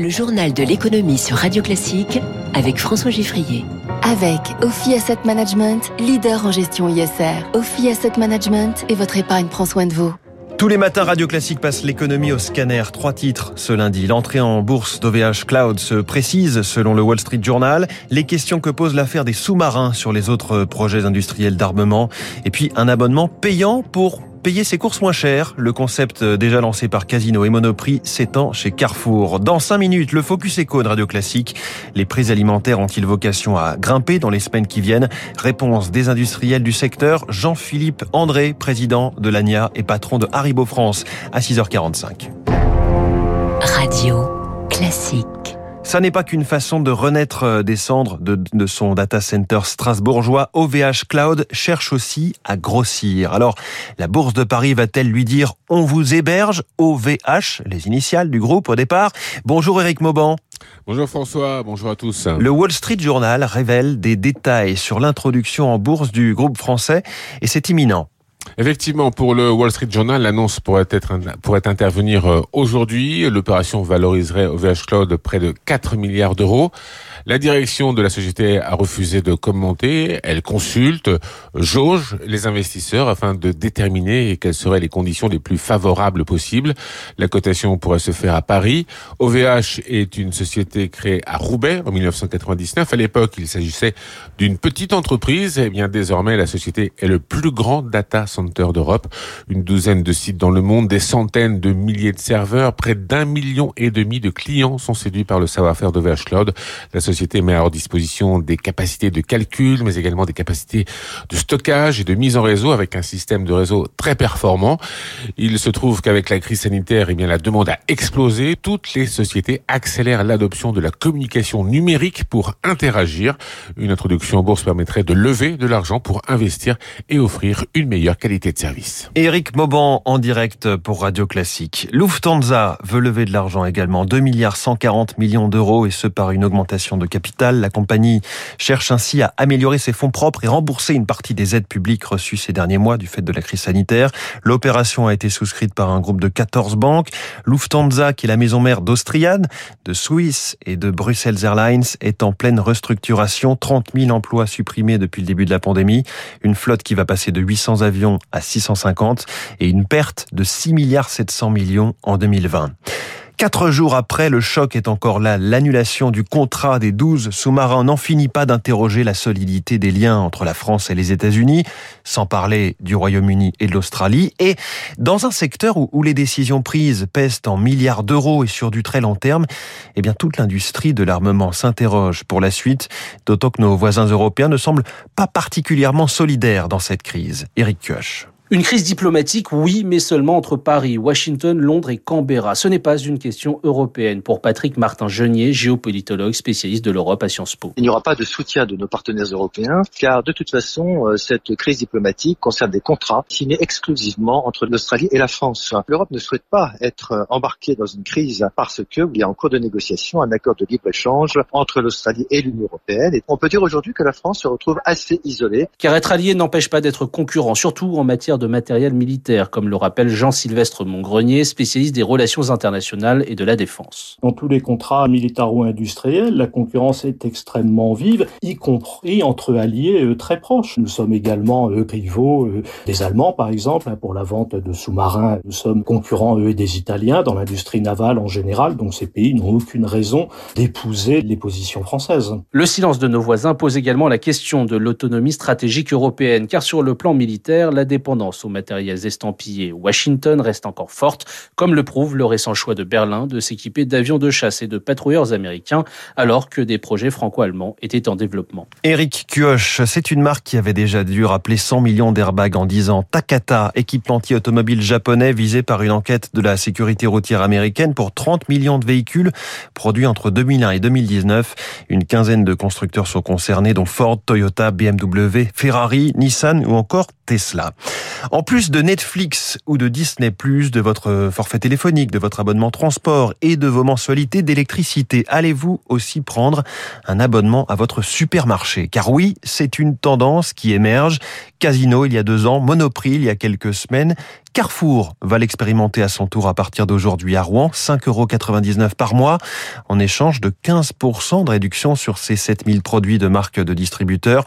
Le journal de l'économie sur Radio Classique avec François Giffrier. Avec Ophi Asset Management, leader en gestion ISR. Ophi Asset Management et votre épargne prend soin de vous. Tous les matins, Radio Classique passe l'économie au scanner. Trois titres ce lundi. L'entrée en bourse d'OVH Cloud se précise selon le Wall Street Journal. Les questions que pose l'affaire des sous-marins sur les autres projets industriels d'armement. Et puis un abonnement payant pour Payer ses courses moins chères, le concept déjà lancé par Casino et Monoprix s'étend chez Carrefour. Dans 5 minutes, le Focus Eco de Radio Classique. Les prix alimentaires ont-ils vocation à grimper dans les semaines qui viennent? Réponse des industriels du secteur. Jean-Philippe André, président de l'ANIA et patron de Haribo France, à 6h45. Radio Classique. Ça n'est pas qu'une façon de renaître euh, des cendres de, de, son data center strasbourgeois. OVH Cloud cherche aussi à grossir. Alors, la Bourse de Paris va-t-elle lui dire on vous héberge OVH, les initiales du groupe au départ Bonjour Eric Mauban. Bonjour François, bonjour à tous. Le Wall Street Journal révèle des détails sur l'introduction en bourse du groupe français et c'est imminent. Effectivement, pour le Wall Street Journal, l'annonce pourrait être pourrait intervenir euh, aujourd'hui. L'opération valoriserait OVH Cloud près de 4 milliards d'euros. La direction de la société a refusé de commenter. Elle consulte, jauge les investisseurs afin de déterminer quelles seraient les conditions les plus favorables possibles. La cotation pourrait se faire à Paris. OVH est une société créée à Roubaix en 1999. À l'époque, il s'agissait d'une petite entreprise. Eh bien désormais, la société est le plus grand data center d'Europe. Une douzaine de sites dans le monde, des centaines de milliers de serveurs, près d'un million et demi de clients sont séduits par le savoir-faire d'OVH Cloud. La société met à leur disposition des capacités de calcul, mais également des capacités de stockage et de mise en réseau avec un système de réseau très performant. Il se trouve qu'avec la crise sanitaire, eh bien, la demande a explosé. Toutes les sociétés accélèrent l'adoption de la communication numérique pour interagir. Une introduction en bourse permettrait de lever de l'argent pour investir et offrir une meilleure qualité de service. Eric Mauban en direct pour Radio Classique. Lufthansa veut lever de l'argent également, 2 milliards 140 millions d'euros et ce par une augmentation de capital. La compagnie cherche ainsi à améliorer ses fonds propres et rembourser une partie des aides publiques reçues ces derniers mois du fait de la crise sanitaire. L'opération a été souscrite par un groupe de 14 banques. Lufthansa, qui est la maison mère d'Austrian, de Swiss et de Brussels Airlines, est en pleine restructuration. 30 000 emplois supprimés depuis le début de la pandémie. Une flotte qui va passer de 800 avions à 650 et une perte de 6 milliards 700 millions en 2020. Quatre jours après, le choc est encore là. L'annulation du contrat des 12 sous-marins n'en finit pas d'interroger la solidité des liens entre la France et les États-Unis, sans parler du Royaume-Uni et de l'Australie. Et dans un secteur où, les décisions prises pèsent en milliards d'euros et sur du très long terme, eh bien, toute l'industrie de l'armement s'interroge pour la suite, d'autant que nos voisins européens ne semblent pas particulièrement solidaires dans cette crise. Eric Kioch. Une crise diplomatique, oui, mais seulement entre Paris, Washington, Londres et Canberra. Ce n'est pas une question européenne pour Patrick Martin-Genier, géopolitologue spécialiste de l'Europe à Sciences Po. Il n'y aura pas de soutien de nos partenaires européens, car de toute façon, euh, cette crise diplomatique concerne des contrats signés exclusivement entre l'Australie et la France. L'Europe ne souhaite pas être euh, embarquée dans une crise parce qu'il y a en cours de négociation un accord de libre-échange entre l'Australie et l'Union européenne. Et on peut dire aujourd'hui que la France se retrouve assez isolée. Car être allié n'empêche pas d'être concurrent, surtout en matière de matériel militaire, comme le rappelle Jean-Sylvestre Montgrenier, spécialiste des relations internationales et de la défense. Dans tous les contrats militaro-industriels, la concurrence est extrêmement vive, y compris entre alliés euh, très proches. Nous sommes également euh, rivaux euh, des Allemands, par exemple, hein, pour la vente de sous-marins. Nous sommes concurrents, eux, des Italiens dans l'industrie navale en général, donc ces pays n'ont aucune raison d'épouser les positions françaises. Le silence de nos voisins pose également la question de l'autonomie stratégique européenne, car sur le plan militaire, la dépendance aux matériels estampillés Washington reste encore forte, comme le prouve le récent choix de Berlin de s'équiper d'avions de chasse et de patrouilleurs américains, alors que des projets franco-allemands étaient en développement. Eric Kioch, c'est une marque qui avait déjà dû rappeler 100 millions d'airbags en 10 ans. Takata, équipementier automobile japonais visé par une enquête de la sécurité routière américaine pour 30 millions de véhicules produits entre 2001 et 2019. Une quinzaine de constructeurs sont concernés, dont Ford, Toyota, BMW, Ferrari, Nissan ou encore Tesla. En plus de Netflix ou de Disney+, de votre forfait téléphonique, de votre abonnement transport et de vos mensualités d'électricité, allez-vous aussi prendre un abonnement à votre supermarché? Car oui, c'est une tendance qui émerge. Casino il y a deux ans, Monoprix il y a quelques semaines. Carrefour va l'expérimenter à son tour à partir d'aujourd'hui à Rouen, 5,99 euros par mois, en échange de 15% de réduction sur ces 7000 produits de marque de distributeurs.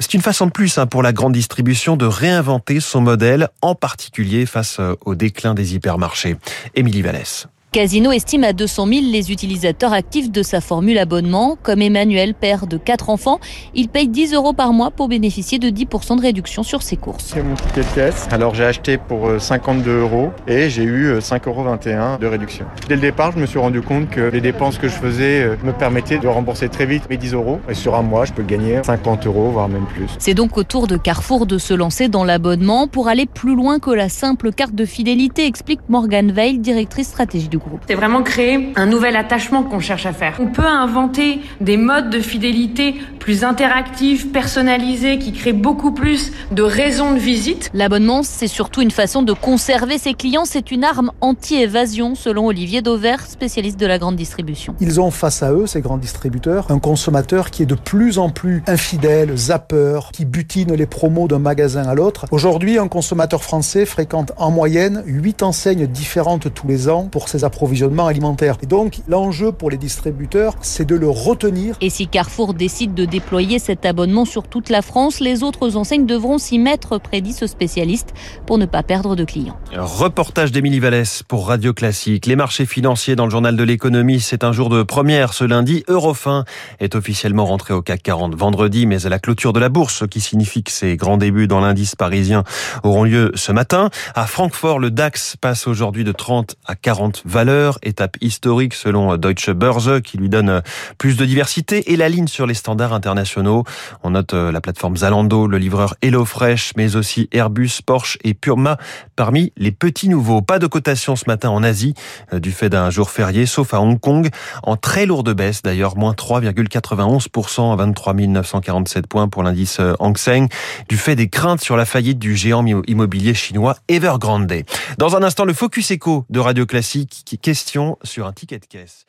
C'est une façon de plus hein, pour la grande distribution de réinventer son modèle, en particulier face euh, au déclin des hypermarchés. Émilie Vallès. Casino estime à 200 000 les utilisateurs actifs de sa formule abonnement. Comme Emmanuel, père de quatre enfants, il paye 10 euros par mois pour bénéficier de 10% de réduction sur ses courses. C'est mon ticket de caisse. Alors j'ai acheté pour 52 euh, euros et j'ai eu 5,21 euh, euros de réduction. Dès le départ, je me suis rendu compte que les dépenses que je faisais euh, me permettaient de rembourser très vite mes 10 euros. Et sur un mois, je peux gagner 50 euros, voire même plus. C'est donc au tour de Carrefour de se lancer dans l'abonnement pour aller plus loin que la simple carte de fidélité, explique Morgane Veil, directrice stratégie du c'est vraiment créer un nouvel attachement qu'on cherche à faire. On peut inventer des modes de fidélité plus interactifs, personnalisés, qui créent beaucoup plus de raisons de visite. L'abonnement, c'est surtout une façon de conserver ses clients. C'est une arme anti-évasion, selon Olivier Dauvert, spécialiste de la grande distribution. Ils ont face à eux, ces grands distributeurs, un consommateur qui est de plus en plus infidèle, zappeur, qui butine les promos d'un magasin à l'autre. Aujourd'hui, un consommateur français fréquente en moyenne 8 enseignes différentes tous les ans pour ses approvisionnements alimentaires. Et donc, l'enjeu pour les distributeurs, c'est de le retenir. Et si Carrefour décide de déployer cet abonnement sur toute la France, les autres enseignes devront s'y mettre, prédit ce spécialiste, pour ne pas perdre de clients. Reportage d'Émilie Vallès pour Radio Classique. Les marchés financiers dans le journal de l'économie, c'est un jour de première ce lundi. Eurofin est officiellement rentré au CAC 40 vendredi, mais à la clôture de la bourse, ce qui signifie que ses grands débuts dans l'indice parisien auront lieu ce matin. À Francfort, le DAX passe aujourd'hui de 30 à 40 valeurs, étape historique selon Deutsche Börse qui lui donne plus de diversité et la ligne sur les standards internationaux. On note euh, la plateforme Zalando, le livreur HelloFresh, mais aussi Airbus, Porsche et Purma parmi les petits nouveaux. Pas de cotation ce matin en Asie euh, du fait d'un jour férié, sauf à Hong Kong, en très lourde baisse d'ailleurs, moins 3,91% à 23 947 points pour l'indice euh, Hang Seng, du fait des craintes sur la faillite du géant immobilier chinois Evergrande. Dans un instant, le Focus Echo de Radio Classique, question sur un ticket de caisse.